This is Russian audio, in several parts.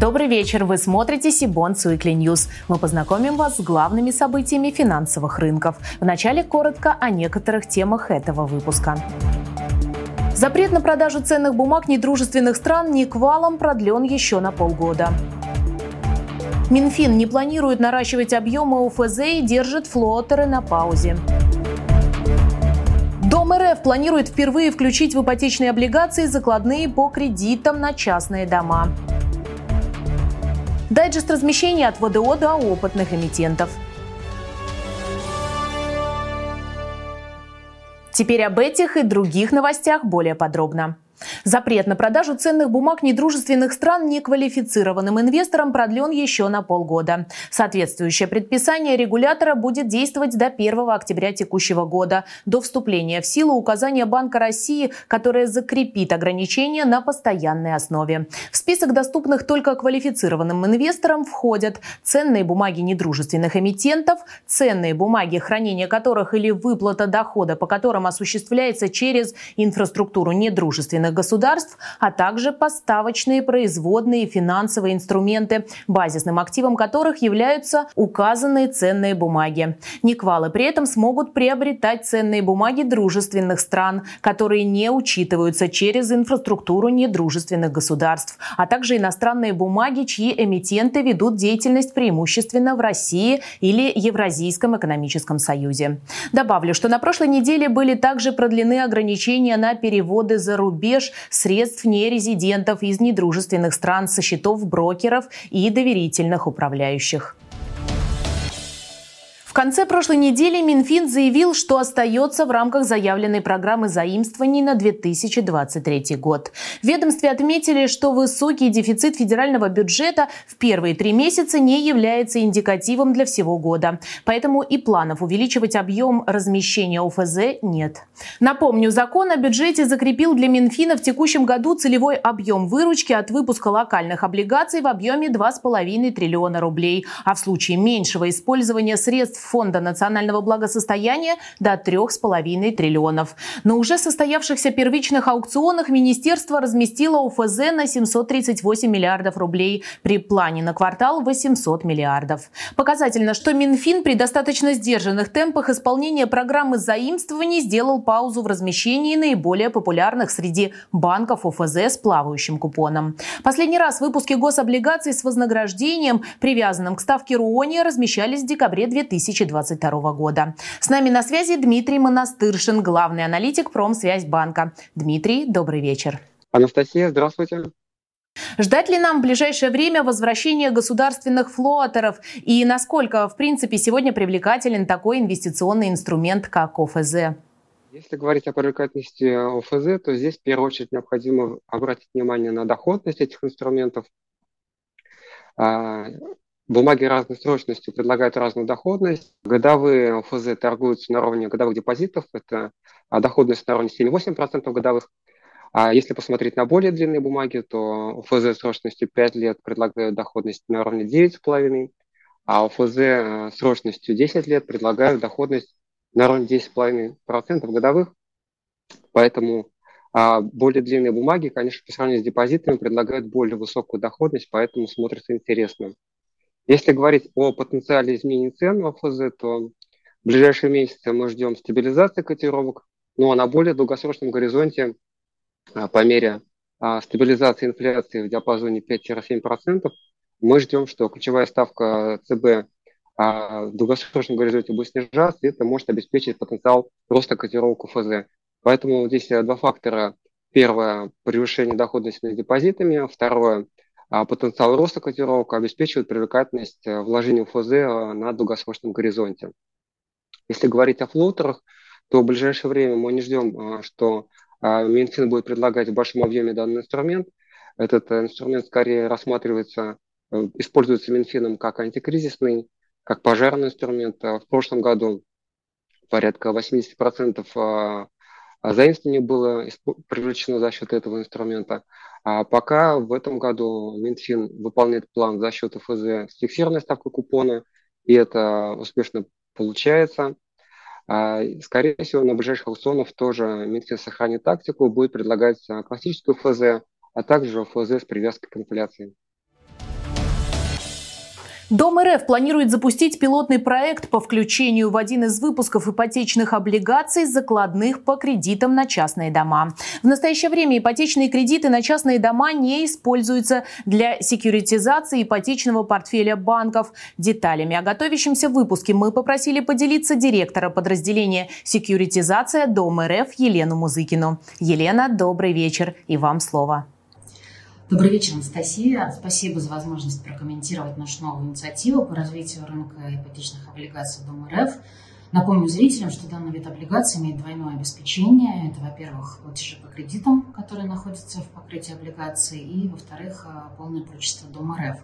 Добрый вечер. Вы смотрите Cbonds Weekly News. Мы познакомим вас с главными событиями финансовых рынков. Вначале коротко о некоторых темах этого выпуска. Запрет на продажу ценных бумаг недружественных стран неквалам продлен еще на полгода. Минфин не планирует наращивать объемы ОФЗ и держит флоатеры на паузе. Дом РФ планирует впервые включить в ипотечные облигации закладные по кредитам на частные дома. Дайджест размещения от ВДО до опытных эмитентов. Теперь об этих и других новостях более подробно. Запрет на продажу ценных бумаг недружественных стран неквалифицированным инвесторам продлен еще на полгода. Соответствующее предписание регулятора будет действовать до 1 октября текущего года, до вступления в силу указания Банка России, которое закрепит ограничения на постоянной основе. В список доступных только квалифицированным инвесторам входят ценные бумаги недружественных эмитентов, ценные бумаги, хранение которых или выплата дохода, по которым осуществляется через инфраструктуру недружественных суверенных государств, а также поставочные, производные финансовые инструменты, базисным активом которых являются указанные ценные бумаги. Никвалы при этом смогут приобретать ценные бумаги дружественных стран, которые не учитываются через инфраструктуру недружественных государств, а также иностранные бумаги, чьи эмитенты ведут деятельность преимущественно в России или Евразийском экономическом союзе. Добавлю, что на прошлой неделе были также продлены ограничения на переводы за рубеж средств нерезидентов из недружественных стран со счетов брокеров и доверительных управляющих. В конце прошлой недели Минфин заявил, что остается в рамках заявленной программы заимствований на 2023 год. В ведомстве отметили, что высокий дефицит федерального бюджета в первые три месяца не является индикативом для всего года. Поэтому и планов увеличивать объем размещения ОФЗ нет. Напомню, закон о бюджете закрепил для Минфина в текущем году целевой объем выручки от выпуска локальных облигаций в объеме 2,5 триллиона рублей, а в случае меньшего использования средств Фонда национального благосостояния до 3,5 триллионов. На уже состоявшихся первичных аукционах министерство разместило УФЗ на 738 миллиардов рублей, при плане на квартал 800 миллиардов. Показательно, что Минфин при достаточно сдержанных темпах исполнения программы заимствований сделал паузу в размещении наиболее популярных среди банков УФЗ с плавающим купоном. Последний раз выпуски гособлигаций с вознаграждением, привязанным к ставке РУОНИ, размещались в декабре 2000 2022 года. С нами на связи Дмитрий Монастыршин, главный аналитик Промсвязьбанка. Дмитрий, добрый вечер. Анастасия, здравствуйте. Ждать ли нам в ближайшее время возвращения государственных флотеров? И насколько, в принципе, сегодня привлекателен такой инвестиционный инструмент, как ОФЗ? Если говорить о привлекательности ОФЗ, то здесь в первую очередь необходимо обратить внимание на доходность этих инструментов. Бумаги разной срочности предлагают разную доходность. Годовые ФЗ торгуются на уровне годовых депозитов. Это а, доходность на уровне 7-8% годовых. А если посмотреть на более длинные бумаги, то ФЗ срочностью 5 лет предлагают доходность на уровне 9,5%, а ФЗ срочностью 10 лет предлагают доходность на уровне 10,5% годовых. Поэтому а более длинные бумаги, конечно, по сравнению с депозитами предлагают более высокую доходность, поэтому смотрится интересно. Если говорить о потенциале изменений цен в АФЗ, то в ближайшие месяцы мы ждем стабилизации котировок, ну а на более долгосрочном горизонте а, по мере а, стабилизации инфляции в диапазоне 5-7%, мы ждем, что ключевая ставка ЦБ а, в долгосрочном горизонте будет снижаться, и это может обеспечить потенциал роста котировок УФЗ. Поэтому здесь два фактора. Первое – превышение доходности над депозитами. Второе потенциал роста котировок обеспечивает привлекательность э, вложений в ФЗ э, на долгосрочном горизонте. Если говорить о флоутерах, то в ближайшее время мы не ждем, э, что Минфин будет предлагать в большом объеме данный инструмент. Этот инструмент скорее рассматривается, используется Минфином как антикризисный, как пожарный инструмент. В прошлом году порядка 80% заимствований было привлечено за счет этого инструмента. А пока в этом году Минфин выполняет план за счет ФЗ с фиксированной ставкой купона, и это успешно получается. А, скорее всего, на ближайших аукционах тоже Минфин сохранит тактику, будет предлагать классическую ФЗ, а также ФЗ с привязкой к инфляции. Дом РФ планирует запустить пилотный проект по включению в один из выпусков ипотечных облигаций закладных по кредитам на частные дома. В настоящее время ипотечные кредиты на частные дома не используются для секьюритизации ипотечного портфеля банков. Деталями о готовящемся выпуске мы попросили поделиться директора подразделения «Секьюритизация Дом РФ» Елену Музыкину. Елена, добрый вечер и вам слово. Добрый вечер, Анастасия. Спасибо за возможность прокомментировать нашу новую инициативу по развитию рынка ипотечных облигаций Дом РФ. Напомню зрителям, что данный вид облигаций имеет двойное обеспечение. Это, во-первых, платежи по кредитам, которые находятся в покрытии облигаций, и, во-вторых, полное прочество Дом РФ.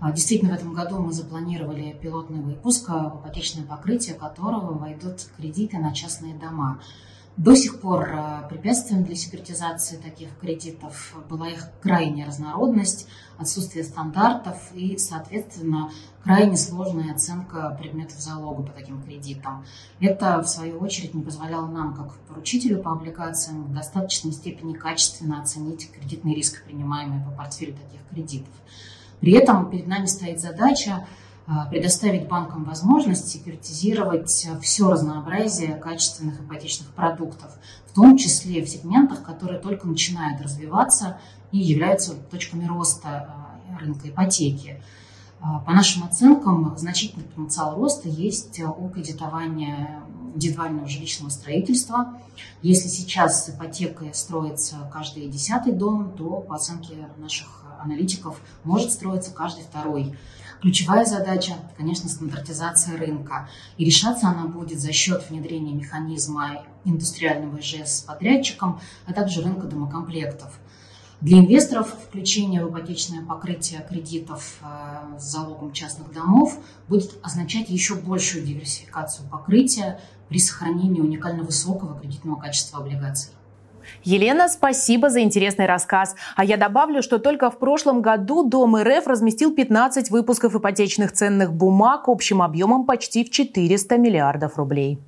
А, действительно, в этом году мы запланировали пилотный выпуск, в ипотечное покрытие которого войдут кредиты на частные дома. До сих пор э, препятствием для секретизации таких кредитов была их крайняя разнородность, отсутствие стандартов и, соответственно, крайне сложная оценка предметов залога по таким кредитам. Это, в свою очередь, не позволяло нам, как поручителю по облигациям, в достаточной степени качественно оценить кредитный риск, принимаемый по портфелю таких кредитов. При этом перед нами стоит задача предоставить банкам возможность секьюритизировать все разнообразие качественных ипотечных продуктов, в том числе в сегментах, которые только начинают развиваться и являются точками роста а, рынка ипотеки. По нашим оценкам, значительный потенциал роста есть у кредитования индивидуального жилищного строительства. Если сейчас с ипотекой строится каждый десятый дом, то по оценке наших аналитиков может строиться каждый второй. Ключевая задача, конечно, стандартизация рынка. И решаться она будет за счет внедрения механизма индустриального ИЖС с подрядчиком, а также рынка домокомплектов. Для инвесторов включение в ипотечное покрытие кредитов э, с залогом частных домов будет означать еще большую диверсификацию покрытия при сохранении уникально высокого кредитного качества облигаций. Елена, спасибо за интересный рассказ. А я добавлю, что только в прошлом году Дом РФ разместил 15 выпусков ипотечных ценных бумаг общим объемом почти в 400 миллиардов рублей.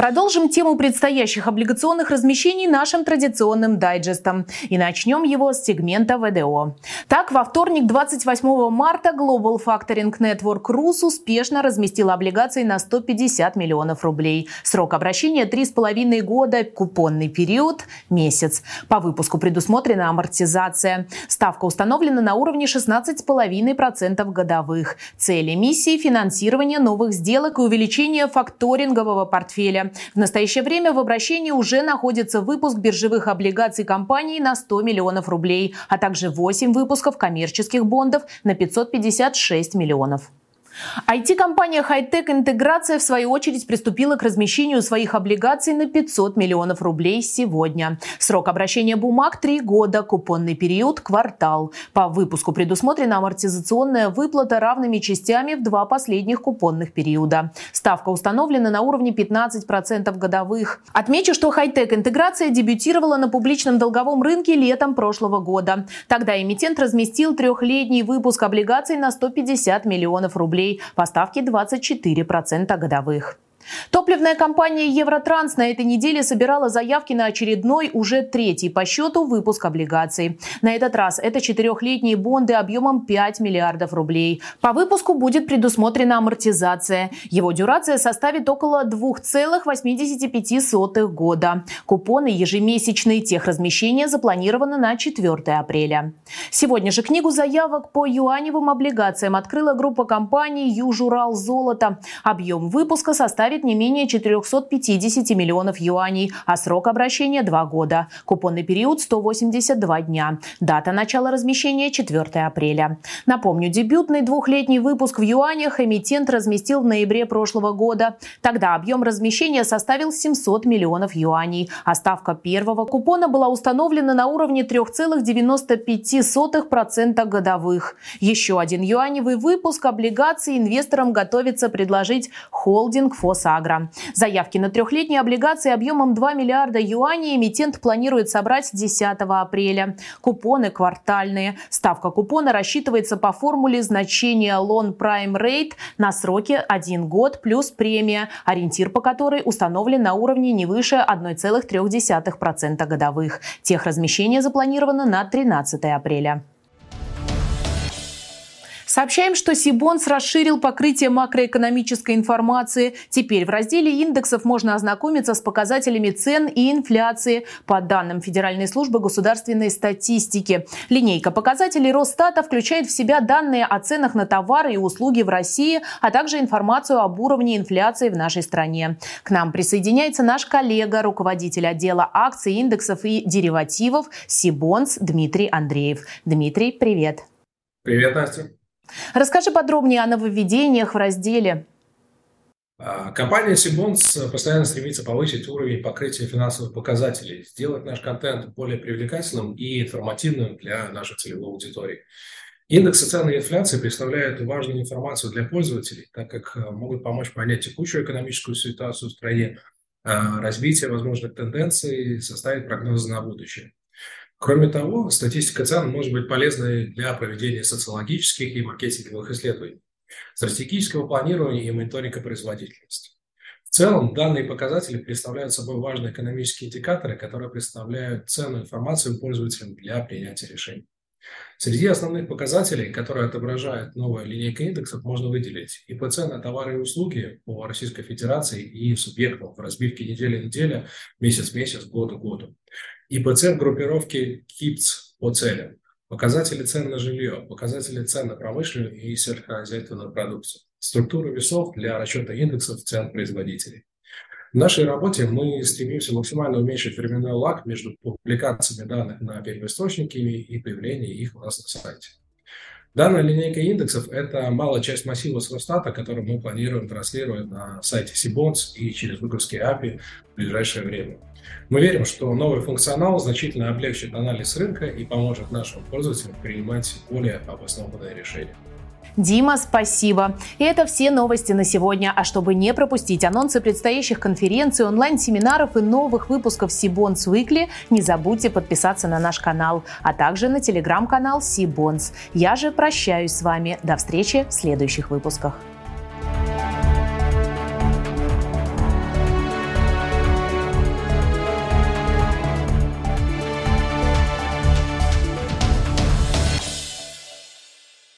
Продолжим тему предстоящих облигационных размещений нашим традиционным дайджестом. И начнем его с сегмента ВДО. Так, во вторник, 28 марта, Global Factoring Network Rus успешно разместил облигации на 150 миллионов рублей. Срок обращения 3,5 года, купонный период – месяц. По выпуску предусмотрена амортизация. Ставка установлена на уровне 16,5% годовых. Цель эмиссии – финансирование новых сделок и увеличение факторингового портфеля. В настоящее время в обращении уже находится выпуск биржевых облигаций компании на 100 миллионов рублей, а также 8 выпусков коммерческих бондов на 556 миллионов. IT-компания Hightech Интеграция в свою очередь приступила к размещению своих облигаций на 500 миллионов рублей сегодня. Срок обращения бумаг – 3 года, купонный период – квартал. По выпуску предусмотрена амортизационная выплата равными частями в два последних купонных периода. Ставка установлена на уровне 15% годовых. Отмечу, что Hightech Интеграция дебютировала на публичном долговом рынке летом прошлого года. Тогда эмитент разместил трехлетний выпуск облигаций на 150 миллионов рублей рублей по ставке 24% годовых. Топливная компания «Евротранс» на этой неделе собирала заявки на очередной, уже третий по счету, выпуск облигаций. На этот раз это четырехлетние бонды объемом 5 миллиардов рублей. По выпуску будет предусмотрена амортизация. Его дюрация составит около 2,85 года. Купоны ежемесячные техразмещения запланированы на 4 апреля. Сегодня же книгу заявок по юаневым облигациям открыла группа компаний «Южурал Золото». Объем выпуска составит составит не менее 450 миллионов юаней, а срок обращения – 2 года. Купонный период – 182 дня. Дата начала размещения – 4 апреля. Напомню, дебютный двухлетний выпуск в юанях эмитент разместил в ноябре прошлого года. Тогда объем размещения составил 700 миллионов юаней, а ставка первого купона была установлена на уровне 3,95% годовых. Еще один юаневый выпуск облигаций инвесторам готовится предложить холдинг «Фосагро». Сагра. Заявки на трехлетние облигации объемом 2 миллиарда юаней эмитент планирует собрать 10 апреля. Купоны квартальные. Ставка купона рассчитывается по формуле значения Loan Prime Rate на сроке 1 год плюс премия, ориентир по которой установлен на уровне не выше 1,3% годовых. Техразмещение запланировано на 13 апреля. Сообщаем, что Сибонс расширил покрытие макроэкономической информации. Теперь в разделе индексов можно ознакомиться с показателями цен и инфляции по данным Федеральной службы государственной статистики. Линейка показателей Росстата включает в себя данные о ценах на товары и услуги в России, а также информацию об уровне инфляции в нашей стране. К нам присоединяется наш коллега, руководитель отдела акций, индексов и деривативов Сибонс Дмитрий Андреев. Дмитрий, привет. Привет, Настя. Расскажи подробнее о нововведениях в разделе. А, компания Сибонс постоянно стремится повысить уровень покрытия финансовых показателей, сделать наш контент более привлекательным и информативным для нашей целевой аудитории. Индексы цены и инфляции представляют важную информацию для пользователей, так как э, могут помочь понять текущую экономическую ситуацию в стране, а, развитие возможных тенденций, составить прогнозы на будущее. Кроме того, статистика цен может быть полезной для проведения социологических и маркетинговых исследований, стратегического планирования и мониторинга производительности. В целом, данные показатели представляют собой важные экономические индикаторы, которые представляют ценную информацию пользователям для принятия решений. Среди основных показателей, которые отображает новая линейка индексов, можно выделить ИПЦ на товары и услуги по Российской Федерации и субъектам в разбивке неделя-неделя, месяц-месяц, год-году. ИПЦ в группировке КИПЦ по целям. Показатели цен на жилье, показатели цен на промышленную и сельскохозяйственную продукцию. Структура весов для расчета индексов цен производителей. В нашей работе мы стремимся максимально уменьшить временной лаг между публикациями данных на первоисточнике и появлением их у нас на сайте. Данная линейка индексов – это малая часть массива с Росстата, который мы планируем транслировать на сайте Сибонс и через выгрузки API в ближайшее время. Мы верим, что новый функционал значительно облегчит анализ рынка и поможет нашим пользователям принимать более обоснованные решения. Дима, спасибо. И это все новости на сегодня. А чтобы не пропустить анонсы предстоящих конференций, онлайн-семинаров и новых выпусков Сибонс Weekly, не забудьте подписаться на наш канал, а также на телеграм-канал Сибонс. Я же прощаюсь с вами. До встречи в следующих выпусках.